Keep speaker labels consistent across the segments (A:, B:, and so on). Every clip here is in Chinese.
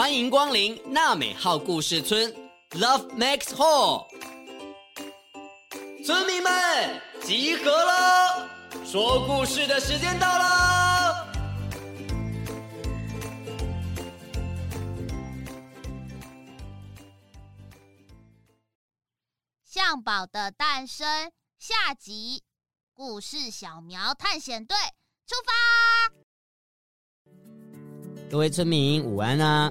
A: 欢迎光临娜美号故事村，Love Max Hall。村民们集合了，说故事的时间到了。
B: 象宝的诞生下集，故事小苗探险队出发。
A: 各位村民午安啊！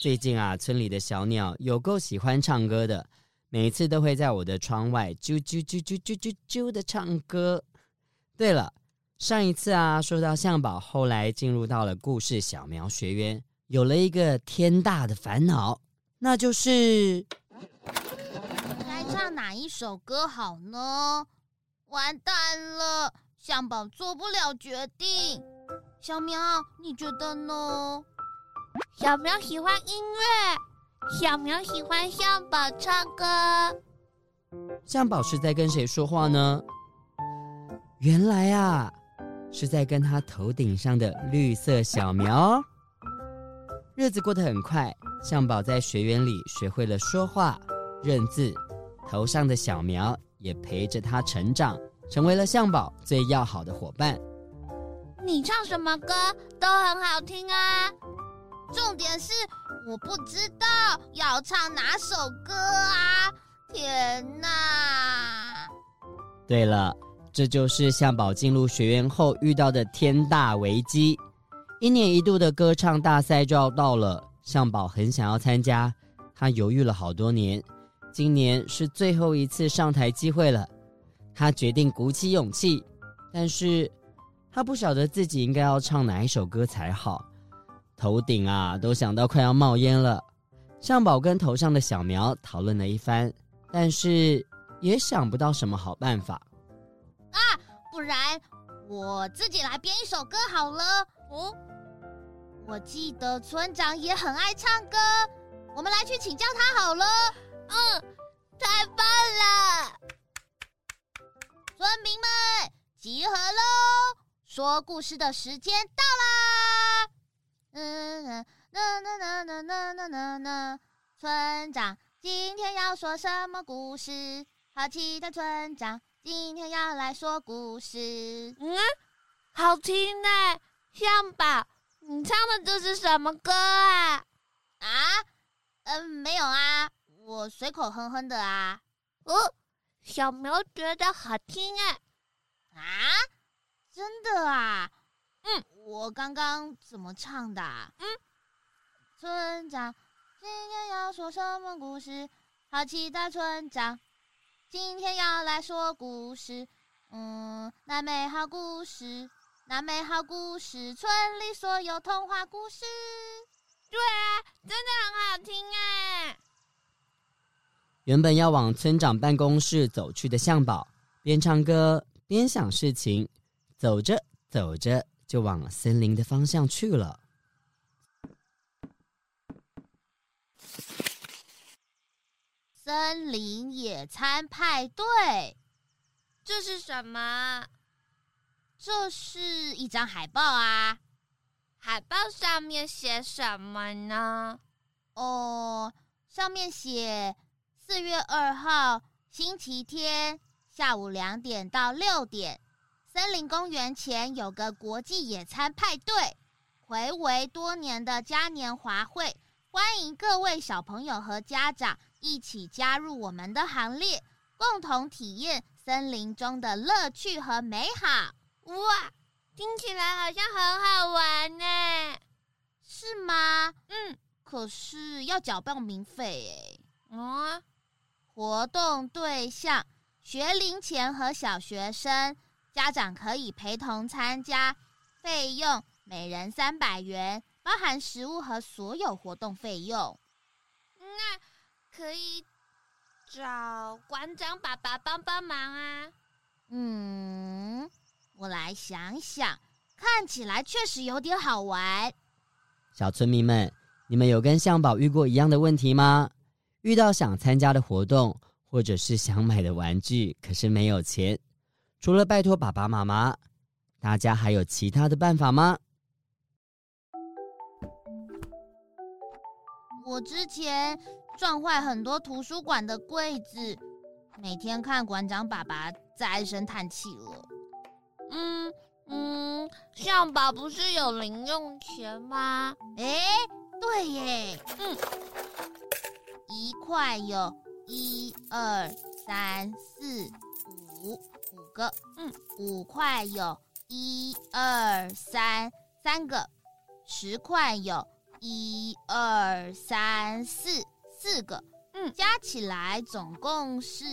A: 最近啊，村里的小鸟有够喜欢唱歌的，每次都会在我的窗外啾啾啾啾啾啾啾的唱歌。对了，上一次啊，说到向宝后来进入到了故事小苗学园，有了一个天大的烦恼，那就是
B: 该唱哪一首歌好呢？完蛋了，向宝做不了决定。小苗，你觉得呢？
C: 小苗喜欢音乐，小苗喜欢向宝唱歌。
A: 向宝是在跟谁说话呢？原来啊，是在跟他头顶上的绿色小苗。日子过得很快，向宝在学园里学会了说话、认字，头上的小苗也陪着他成长，成为了向宝最要好的伙伴。
C: 你唱什么歌都很好听啊。
B: 重点是我不知道要唱哪首歌啊！天哪！
A: 对了，这就是向宝进入学院后遇到的天大危机。一年一度的歌唱大赛就要到了，向宝很想要参加，他犹豫了好多年，今年是最后一次上台机会了，他决定鼓起勇气，但是他不晓得自己应该要唱哪一首歌才好。头顶啊，都想到快要冒烟了。象宝跟头上的小苗讨论了一番，但是也想不到什么好办法。
B: 啊，不然我自己来编一首歌好了。哦，我记得村长也很爱唱歌，我们来去请教他好了。
C: 嗯，太棒了！
B: 村民们集合喽，说故事的时间到啦！嗯嗯嗯嗯嗯嗯嗯嗯嗯，村长今天要说什么故事？好期待村长今天要来说故事。
C: 嗯，好听呢，象宝，你唱的这是什么歌啊？
B: 啊？嗯，没有啊，我随口哼哼的啊。
C: 哦，小苗觉得好听哎。
B: 啊？真的啊？嗯。我刚刚怎么唱的啊？嗯，村长今天要说什么故事？好期待村长今天要来说故事。嗯，那美好故事，那美好故事，村里所有童话故事。
C: 对啊，真的很好听哎。
A: 原本要往村长办公室走去的向宝，边唱歌边想事情，走着走着。就往森林的方向去了。
B: 森林野餐派对，
C: 这是什么？
B: 这是一张海报啊！
C: 海报上面写什么呢？
B: 哦，上面写四月二号星期天下午两点到六点。森林公园前有个国际野餐派对，回违多年的嘉年华会，欢迎各位小朋友和家长一起加入我们的行列，共同体验森林中的乐趣和美好。
C: 哇，听起来好像很好玩呢，
B: 是吗？嗯，可是要缴报名费诶。
C: 哦，
B: 活动对象学龄前和小学生。家长可以陪同参加，费用每人三百元，包含食物和所有活动费用。
C: 那可以找馆长爸爸帮帮忙啊。
B: 嗯，我来想想，看起来确实有点好玩。
A: 小村民们，你们有跟向宝遇过一样的问题吗？遇到想参加的活动，或者是想买的玩具，可是没有钱，除了拜托爸爸妈妈，大家还有其他的办法吗？
B: 我之前撞坏很多图书馆的柜子，每天看馆长爸爸在唉声叹气了。
C: 嗯嗯，象宝不是有零用钱吗？
B: 哎，对耶，
C: 嗯，
B: 一块有一二三四五五个，嗯，五块有一二三三个，十块有。一二三四四个，嗯，加起来总共是，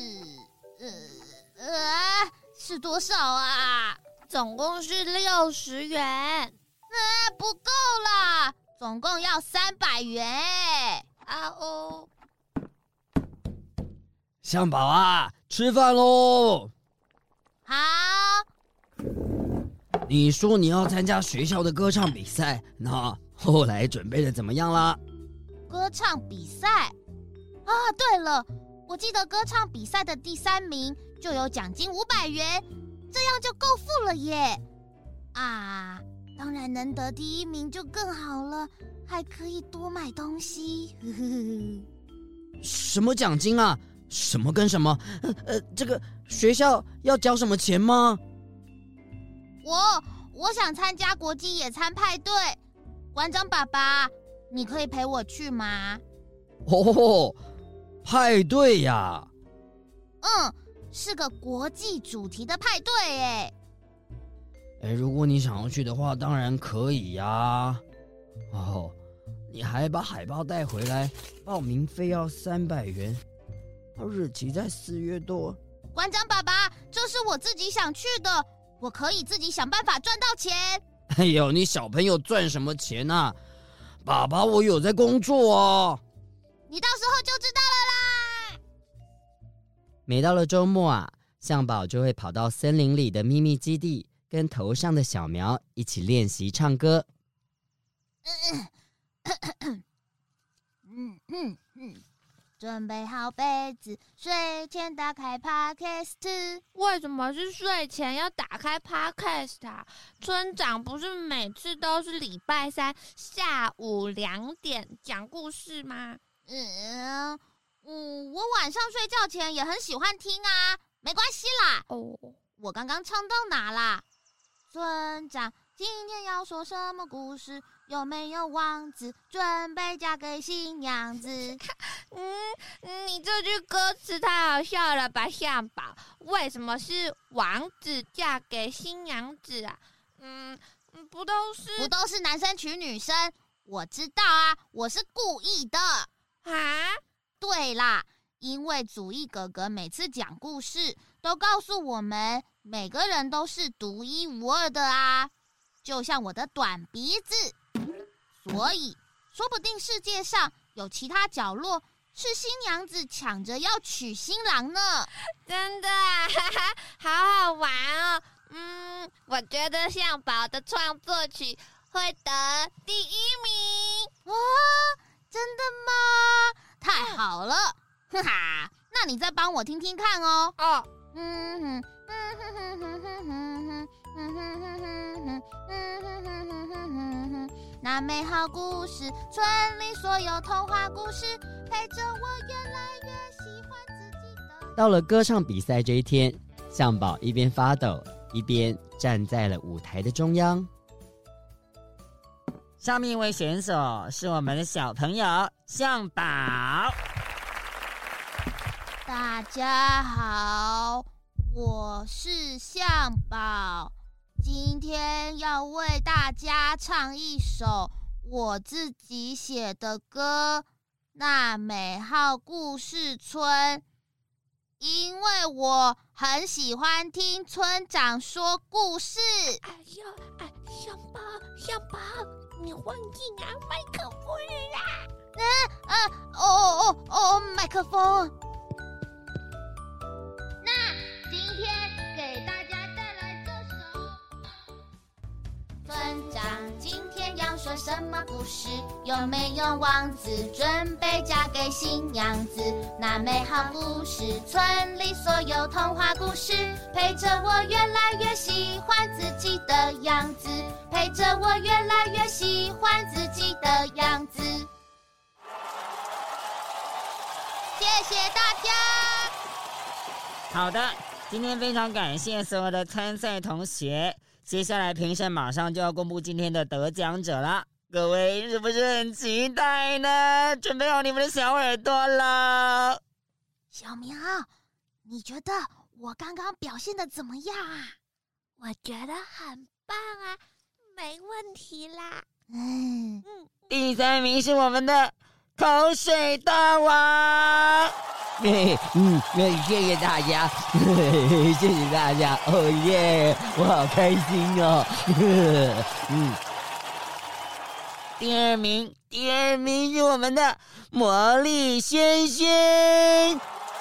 B: 呃呃，是多少啊？
C: 总共是六十元。
B: 呃，不够啦，总共要三百元。
C: 啊哦，
A: 象宝啊，吃饭喽！
B: 好。
A: 你说你要参加学校的歌唱比赛，那？后来准备的怎么样啦？
B: 歌唱比赛啊，对了，我记得歌唱比赛的第三名就有奖金五百元，这样就够付了耶！啊，当然能得第一名就更好了，还可以多买东西。呵呵呵。
A: 什么奖金啊？什么跟什么？呃呃，这个学校要交什么钱吗？
B: 我我想参加国际野餐派对。馆长爸爸，你可以陪我去吗？
A: 哦，派对呀！
B: 嗯，是个国际主题的派对诶。
A: 哎，如果你想要去的话，当然可以呀。哦，你还把海报带回来，报名费要三百元，日期在四月多。
B: 馆长爸爸，这是我自己想去的，我可以自己想办法赚到钱。
A: 哎呦，你小朋友赚什么钱啊？爸爸，我有在工作哦。
B: 你到时候就知道了啦。
A: 每到了周末啊，象宝就会跑到森林里的秘密基地，跟头上的小苗一起练习唱歌。
B: 嗯嗯嗯嗯嗯。准备好被子，睡前打开 Podcast。
C: 为什么是睡前要打开 Podcast 啊？村长不是每次都是礼拜三下午两点讲故事吗？
B: 嗯嗯，我晚上睡觉前也很喜欢听啊，没关系啦。
C: 哦，
B: 我刚刚唱到哪啦？村长今天要说什么故事？有没有王子准备嫁给新娘子？
C: 嗯，你这句歌词太好笑了吧，象宝？为什么是王子嫁给新娘子啊？嗯，不都是
B: 不都是男生娶女生？我知道啊，我是故意的
C: 啊。
B: 对啦，因为祖逸哥哥每次讲故事都告诉我们，每个人都是独一无二的啊，就像我的短鼻子。所以，说不定世界上有其他角落是新娘子抢着要娶新郎呢。
C: 真的啊，哈哈，好好玩哦。嗯，我觉得向宝的创作曲会得第一名。
B: 哇，真的吗？太好了，哈哈。那你再帮我听听看哦。
C: 哦。
B: 嗯哼，嗯哼哼哼哼哼哼，嗯哼哼哼哼，嗯哼哼哼哼哼哼。那美好故事，村里所有童话故事，陪着我越来越喜欢自己的。
A: 到了歌唱比赛这一天，向宝一边发抖，一边站在了舞台的中央。
D: 下面一位选手是我们的小朋友向宝。
B: 大家好，我是向宝。今天要为大家唱一首我自己写的歌《那美好故事村》，因为我很喜欢听村长说故事。
C: 哎呀，哎，象宝，象宝，你忘记拿麦克风啦？
B: 嗯嗯，哦哦哦哦，麦克
E: 风。
B: 村长今天要说什么故事？有没有王子准备嫁给新娘子？那美好故事，村里所有童话故事，陪着我越来越喜欢自己的样子，陪着我越来越喜欢自己的样子。谢谢大家。
D: 好的，今天非常感谢所有的参赛同学。接下来评审马上就要公布今天的得奖者了，各位是不是很期待呢？准备好你们的小耳朵了。
B: 小明，你觉得我刚刚表现的怎么样啊？
C: 我觉得很棒啊，没问题啦。
B: 嗯
C: 嗯，
D: 第三名是我们的口水大王。
A: 嘿，嗯，那谢谢大家，呵 呵谢谢大家，哦耶，我好开心哦，嗯。
D: 第二名，第二名是我们的魔力轩轩。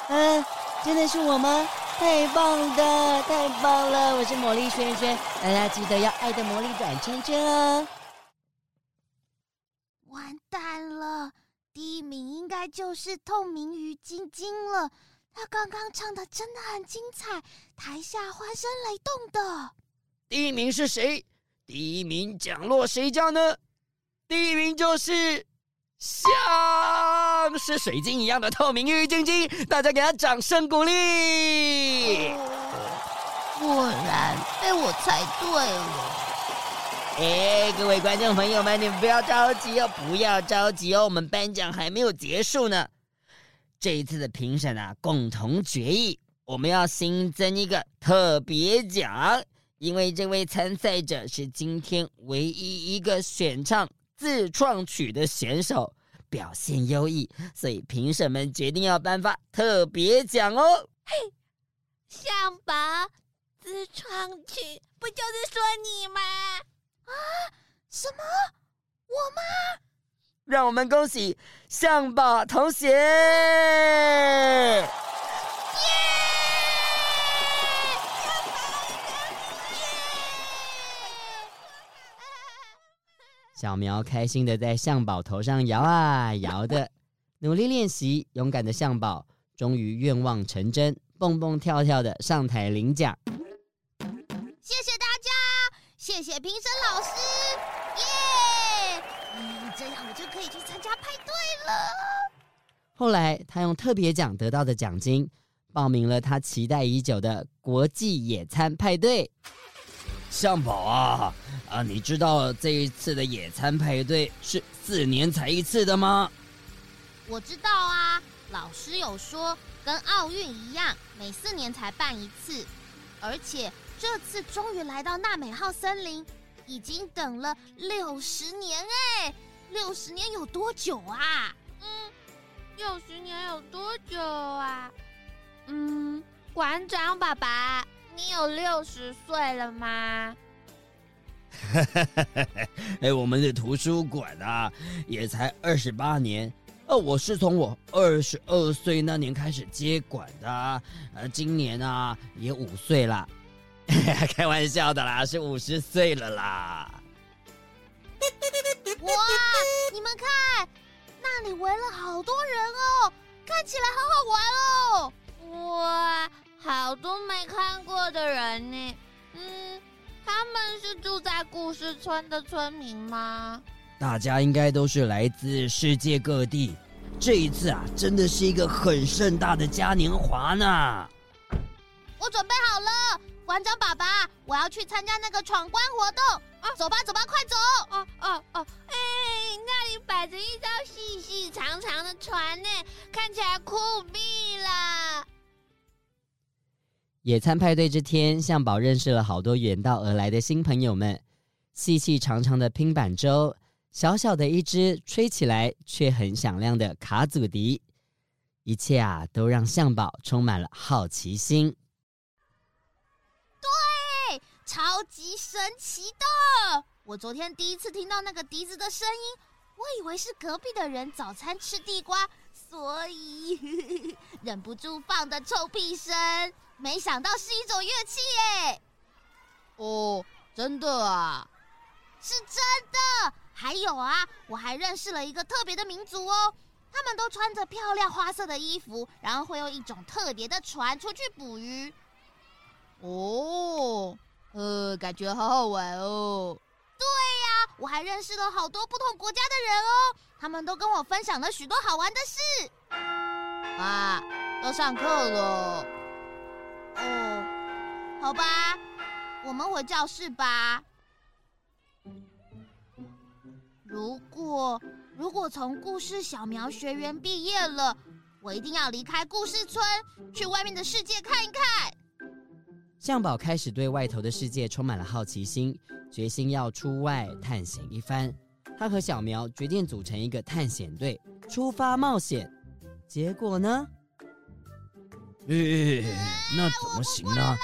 A: 嗯、真的是我吗？太棒的，太棒了！我是魔力轩轩，大家记得要爱的魔力转圈圈哦。
B: 完蛋了。第一名应该就是透明鱼晶晶了，他刚刚唱的真的很精彩，台下欢声雷动的。
F: 第一名是谁？第一名奖落谁家呢？第一名就是像是水晶一样的透明鱼晶晶，大家给他掌声鼓励。
B: 果然被我猜对了。
F: 哎，各位观众朋友们，你们不要着急哦，不要着急哦，我们颁奖还没有结束呢。这一次的评审啊，共同决议，我们要新增一个特别奖，因为这位参赛者是今天唯一一个选唱自创曲的选手，表现优异，所以评审们决定要颁发特别奖哦。
C: 嘿，向宝，自创曲不就是说你吗？
B: 啊！什么？我吗？
F: 让我们恭喜向宝同学！
B: 耶！
A: 小苗开心的在向宝头上摇啊摇的，努力练习，勇敢的向宝终于愿望成真，蹦蹦跳跳的上台
B: 领奖。谢谢评审老师，耶！嗯，这样我就可以去参加派对了。
A: 后来，他用特别奖得到的奖金，报名了他期待已久的国际野餐派对。
F: 向宝啊，啊，你知道这一次的野餐派对是四年才一次的吗？
B: 我知道啊，老师有说，跟奥运一样，每四年才办一次，而且。这次终于来到娜美号森林，已经等了六十年哎！六十年有多久啊？
C: 嗯，六十年有多久啊？嗯，馆长爸爸，你有六十岁了吗？
F: 哎，我们的图书馆啊，也才二十八年。哦，我是从我二十二岁那年开始接管的，呃，今年啊也五岁了。开玩笑的啦，是五十岁了啦！
B: 哇，你们看，那里围了好多人哦，看起来好好玩哦！
C: 哇，好多没看过的人呢。嗯，他们是住在故事村的村民吗？
F: 大家应该都是来自世界各地。这一次啊，真的是一个很盛大的嘉年华呢。
B: 我准备好了。馆长爸爸，我要去参加那个闯关活动。啊，走吧，走吧，快走！
C: 哦哦哦，哎，那里摆着一艘细细长长的船呢，看起来酷毙了。
A: 野餐派对这天，向宝认识了好多远道而来的新朋友们。细细长长的拼板舟，小小的一只吹起来却很响亮的卡祖笛，一切啊，都让向宝充满了好奇心。
B: 超级神奇的！我昨天第一次听到那个笛子的声音，我以为是隔壁的人早餐吃地瓜，所以 忍不住放的臭屁声。没想到是一种乐器耶！
G: 哦，真的啊？
B: 是真的。还有啊，我还认识了一个特别的民族哦，他们都穿着漂亮花色的衣服，然后会用一种特别的船出去捕鱼。
G: 哦，呃，感觉好好玩哦。
B: 对呀，我还认识了好多不同国家的人哦，他们都跟我分享了许多好玩的事。
G: 啊，要上课了。
B: 哦，好吧，我们回教室吧。如果如果从故事小苗学园毕业了，我一定要离开故事村，去外面的世界看一看。
A: 象宝开始对外头的世界充满了好奇心，决心要出外探险一番。他和小苗决定组成一个探险队，出发冒险。结果呢？
F: 诶，那怎么行呢？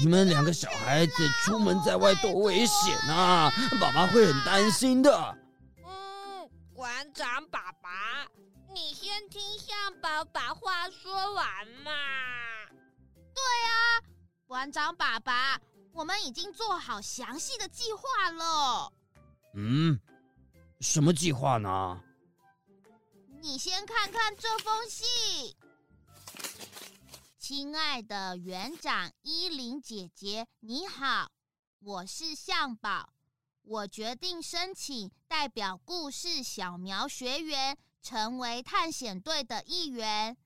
F: 你们两个小孩子出门在外多危险啊！爸爸会很担心的。
C: 嗯，馆长爸爸，你先听向宝把话说完嘛。
B: 对啊，馆长爸爸，我们已经做好详细的计划了。
F: 嗯，什么计划呢？
B: 你先看看这封信。亲爱的园长伊琳姐姐，你好，我是向宝，我决定申请代表故事小苗学员成为探险队的一员。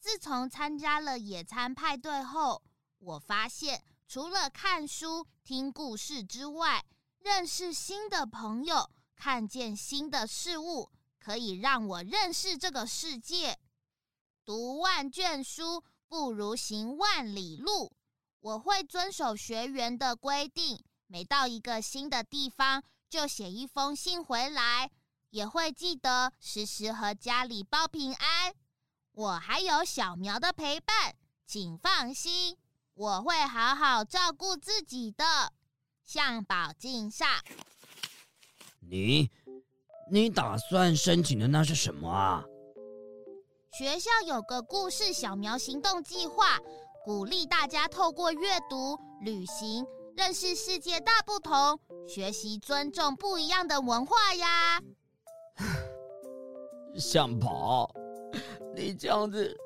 B: 自从参加了野餐派对后，我发现除了看书、听故事之外，认识新的朋友、看见新的事物，可以让我认识这个世界。读万卷书。不如行万里路。我会遵守学员的规定，每到一个新的地方就写一封信回来，也会记得时时和家里报平安。我还有小苗的陪伴，请放心，我会好好照顾自己的。向宝敬上。
F: 你，你打算申请的那是什么啊？
B: 学校有个故事小苗行动计划，鼓励大家透过阅读、旅行，认识世界大不同，学习尊重不一样的文化呀。
F: 向宝，你这样子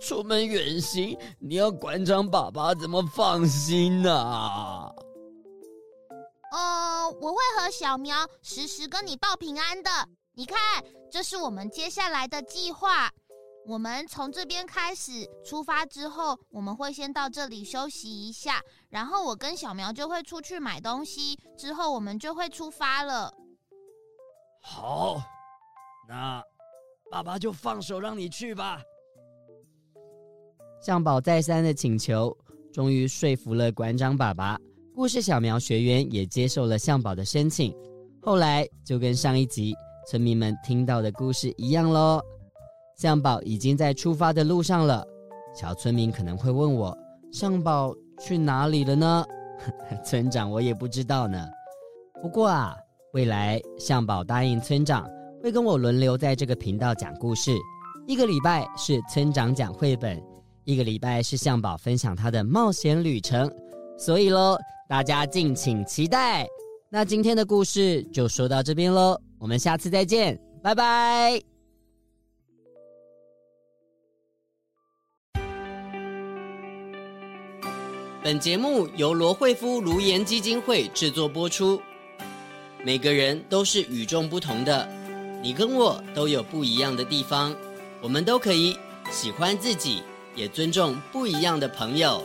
F: 出门远行，你要馆长爸爸怎么放心呢？啊？
B: 呃，我会和小苗时时跟你报平安的。你看，这是我们接下来的计划。我们从这边开始出发之后，我们会先到这里休息一下，然后我跟小苗就会出去买东西，之后我们就会出发了。
F: 好，那爸爸就放手让你去吧。
A: 向宝再三的请求，终于说服了馆长爸爸。故事小苗学园也接受了向宝的申请。后来就跟上一集村民们听到的故事一样喽。向宝已经在出发的路上了，小村民可能会问我：向宝去哪里了呢？村长，我也不知道呢。不过啊，未来向宝答应村长会跟我轮流在这个频道讲故事，一个礼拜是村长讲绘本，一个礼拜是向宝分享他的冒险旅程。所以喽，大家敬请期待。那今天的故事就说到这边喽，我们下次再见，拜拜。本节目由罗慧夫卢颜基金会制作播出。每个人都是与众不同的，你跟我都有不一样的地方，我们都可以喜欢自己，也尊重不一样的朋友。